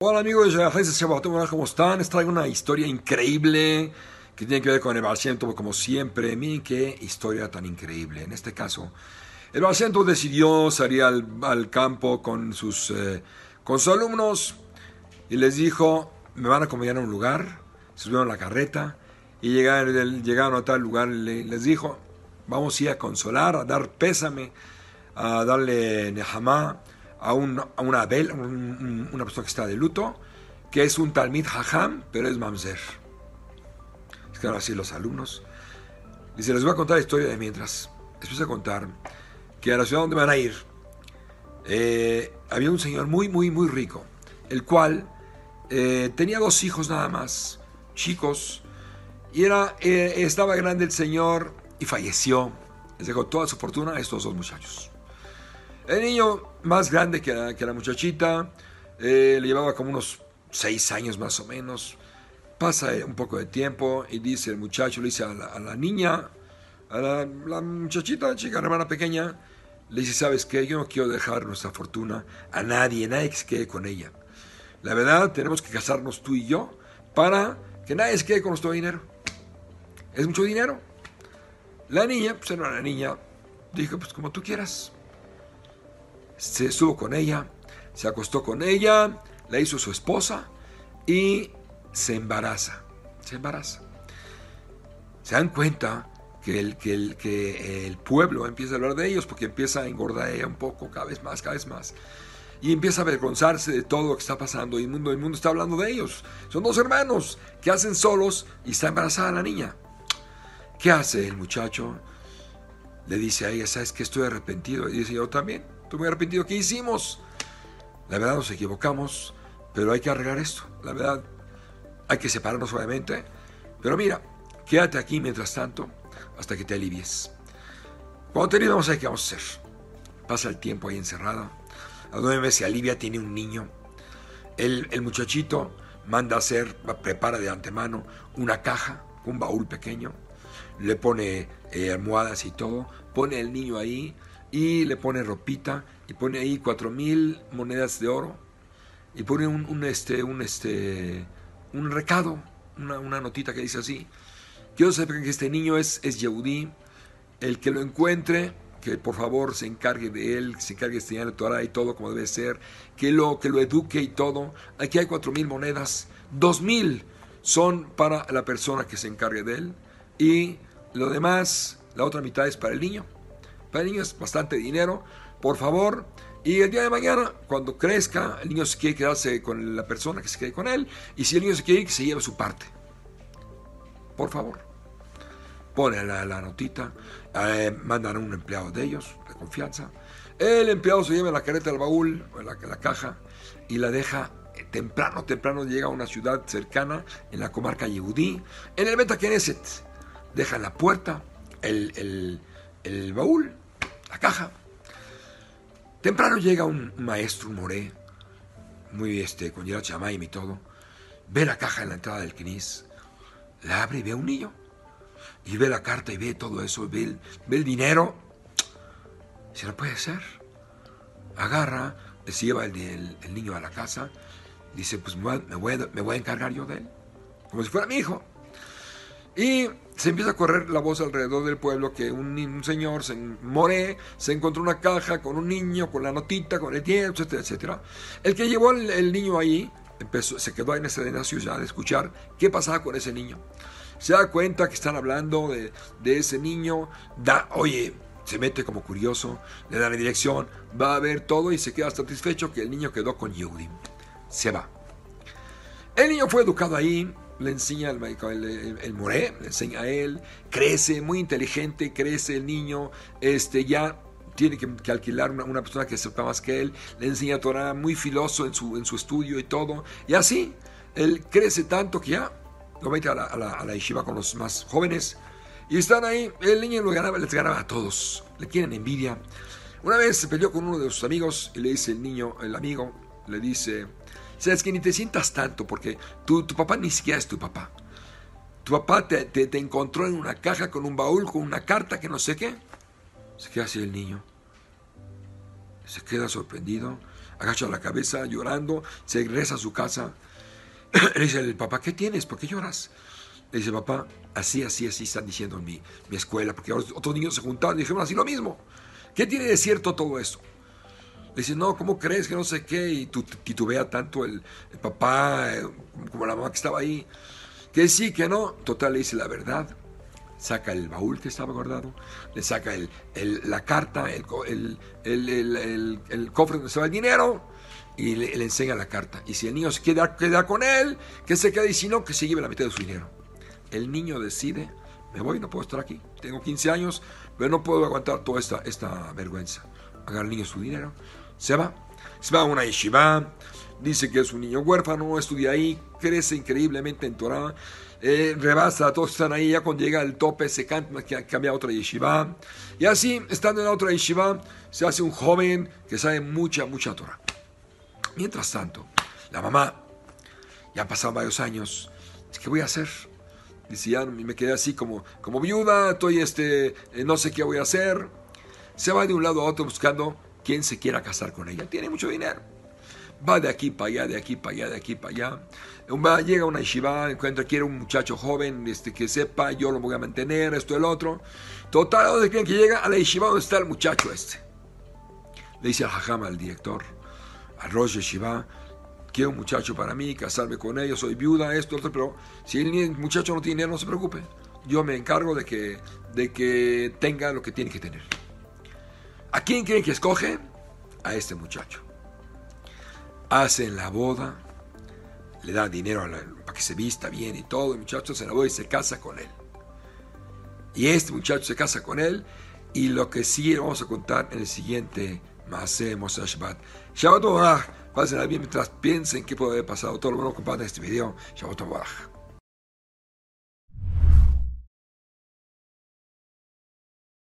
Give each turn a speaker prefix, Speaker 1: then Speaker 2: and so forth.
Speaker 1: Hola amigos de ¿cómo están? Les traigo una historia increíble que tiene que ver con el Baal como siempre. Miren qué historia tan increíble. En este caso, el Baal decidió salir al, campo con sus, eh, con sus alumnos y les dijo, me van a acompañar a un lugar. Se subieron a la carreta y llegaron, a tal lugar. Les dijo, vamos a ir a consolar, a dar pésame, a darle Nehamá a, un, a una Abel, una persona que está de luto, que es un Talmid Hajam, pero es Mamzer. Es que así los alumnos. Dice, les voy a contar la historia de mientras. Les voy a contar que a la ciudad donde van a ir, eh, había un señor muy, muy, muy rico, el cual eh, tenía dos hijos nada más, chicos, y era, eh, estaba grande el señor y falleció. Les dejó toda su fortuna a estos dos muchachos. El niño más grande que la, la muchachita, eh, le llevaba como unos seis años más o menos. Pasa un poco de tiempo y dice el muchacho, le dice a la, niña, a la, la, muchachita, la chica, hermana pequeña, le dice, ¿sabes qué? Yo no quiero dejar nuestra fortuna a nadie, nadie que se quede con ella. La verdad, tenemos que casarnos tú y yo para que nadie se quede con nuestro dinero. Es mucho dinero. La niña, pues era una niña, dijo, pues como tú quieras se estuvo con ella, se acostó con ella, la hizo su esposa y se embaraza. Se embaraza. Se dan cuenta que el, que el, que el pueblo empieza a hablar de ellos porque empieza a engordar ella un poco, cada vez más, cada vez más. Y empieza a avergonzarse de todo lo que está pasando. Y el mundo, el mundo está hablando de ellos. Son dos hermanos que hacen solos y está embarazada la niña. ¿Qué hace el muchacho? Le dice a ella, ¿sabes que estoy arrepentido? Y dice, yo también muy arrepentido. ¿Qué hicimos? La verdad nos equivocamos, pero hay que arreglar esto. La verdad, hay que separarnos obviamente. Pero mira, quédate aquí mientras tanto hasta que te alivies. Cuando te alivies, vamos a ver qué vamos a hacer. Pasa el tiempo ahí encerrada. A nueve meses se alivia, tiene un niño. El, el muchachito manda a hacer, prepara de antemano una caja, un baúl pequeño. Le pone eh, almohadas y todo. Pone el niño ahí y le pone ropita y pone ahí cuatro mil monedas de oro y pone un, este, un, este, un recado, una, notita que dice así. Quiero saber que este niño es, es Yehudí, el que lo encuentre, que por favor se encargue de él, se encargue de estudiar el Torah y todo como debe ser, que lo, que lo eduque y todo. Aquí hay cuatro mil monedas, dos mil son para la persona que se encargue de él y lo demás, la otra mitad es para el niño. Para el niño es bastante dinero. Por favor, y el día de mañana, cuando crezca, el niño se quiere quedarse con la persona que se quede con él. Y si el niño se quiere que se lleve su parte. Por favor. Pone la, notita. Eh, mandan a un empleado de ellos, de confianza. El empleado se lleva la careta del baúl, la, la caja, y la deja eh, temprano, temprano llega a una ciudad cercana, en la comarca Yehudí, en el Beta Knesset. Deja la puerta el, el baúl la caja. Temprano llega un maestro, moré, muy este, con Gerard Chamaim y todo, ve la caja en la entrada del Knis, la abre y ve a un niño. Y ve la carta y ve todo eso, ve el, ve el dinero. Si no puede ser. Agarra, se lleva el, niño a la casa, dice, pues me voy, me voy a encargar yo de él, como si fuera mi hijo. Y se empieza a correr la voz alrededor del pueblo que un, señor, se, Moré, se encontró una caja con un niño, con la notita, con el tiempo, etcétera, etcétera. El que llevó el, niño ahí empezó, se quedó en de ciudad de escuchar qué pasaba con ese niño. Se da cuenta que están hablando de, ese niño, da, oye, se mete como curioso, le da la dirección, va a ver todo y se queda satisfecho que el niño quedó con Yehudim. Se va. El niño fue educado ahí, le enseña el, el, el, moré, le enseña a él, crece, muy inteligente, crece el niño, este, ya tiene que, alquilar una, persona que sepa más que él, le enseña a Torah, muy filoso en su, en su estudio y todo, y así, él crece tanto que ya lo mete a la, a la, a la yeshiva con los más jóvenes, y están ahí, el niño lo ganaba, les ganaba a todos, le quieren envidia. Una vez se peleó con uno de sus amigos y le dice el niño, el amigo, le dice, Sabes que ni te sientas tanto porque tu, tu papá ni siquiera es tu papá. Tu papá te, te, encontró en una caja con un baúl, con una carta que no sé qué. Se queda así el niño. Se queda sorprendido, agacha la cabeza llorando, se regresa a su casa. Le dice el papá, ¿qué tienes? ¿Por qué lloras? Le dice, papá, así, así, así están diciendo en mi, mi escuela, porque otros niños se juntaron y dijeron así lo mismo. ¿Qué tiene de cierto todo esto? Le dice, no, ¿cómo crees que no sé qué? Y titubea tanto el, papá eh, como la mamá que estaba ahí. Que sí, que no. Total, le dice la verdad. Saca el baúl que estaba guardado. Le saca el, la carta, el, cofre donde estaba el dinero. Y le, enseña la carta. Y si el niño se queda, queda con él, que se quede. Y si no, que se lleve la mitad de su dinero. El niño decide, me voy, no puedo estar aquí. Tengo 15 años, pero no puedo aguantar toda esta, esta vergüenza. Agarra el niño su dinero se va. Se va a una yeshiva. Dice que es un niño huérfano, estudia ahí, crece increíblemente en Torah. Eh, rebasa a todos están ahí. Ya cuando llega al tope se cambia a otra yeshiva. Y así, estando en la otra yeshiva, se hace un joven que sabe mucha, mucha Torah. Mientras tanto, la mamá, ya han pasado varios años, ¿qué voy a hacer? Dice, ya me quedé así como, como viuda, estoy este, eh, no sé qué voy a hacer. Se va de un lado a otro buscando quien se quiera casar con ella. Tiene mucho dinero. Va de aquí para allá, de aquí para allá, de aquí para allá. Va, llega a una yeshiva, encuentra, quiere un muchacho joven este, que sepa, yo lo voy a mantener, esto, el otro. Total, ¿dónde creen que llega? A la yeshiva donde está el muchacho este. Le dice al hajam, al director, al Rosh Yeshiva, quiero un muchacho para mí, casarme con él, soy viuda, esto, otro, pero si el muchacho no tiene dinero, no se preocupe. Yo me encargo de que, de que tenga lo que tiene que tener. ¿A quién creen que escoge? A este muchacho. Hacen la boda, le da dinero para que se vista bien y todo, el muchacho se la boda y se casa con él. Y este muchacho se casa con él y lo que sigue vamos a contar en el siguiente Maase Moshe Shabbat. Shabbat Pásenla bien mientras piensen qué puede haber pasado. Todo lo bueno compartan este video. Shabbat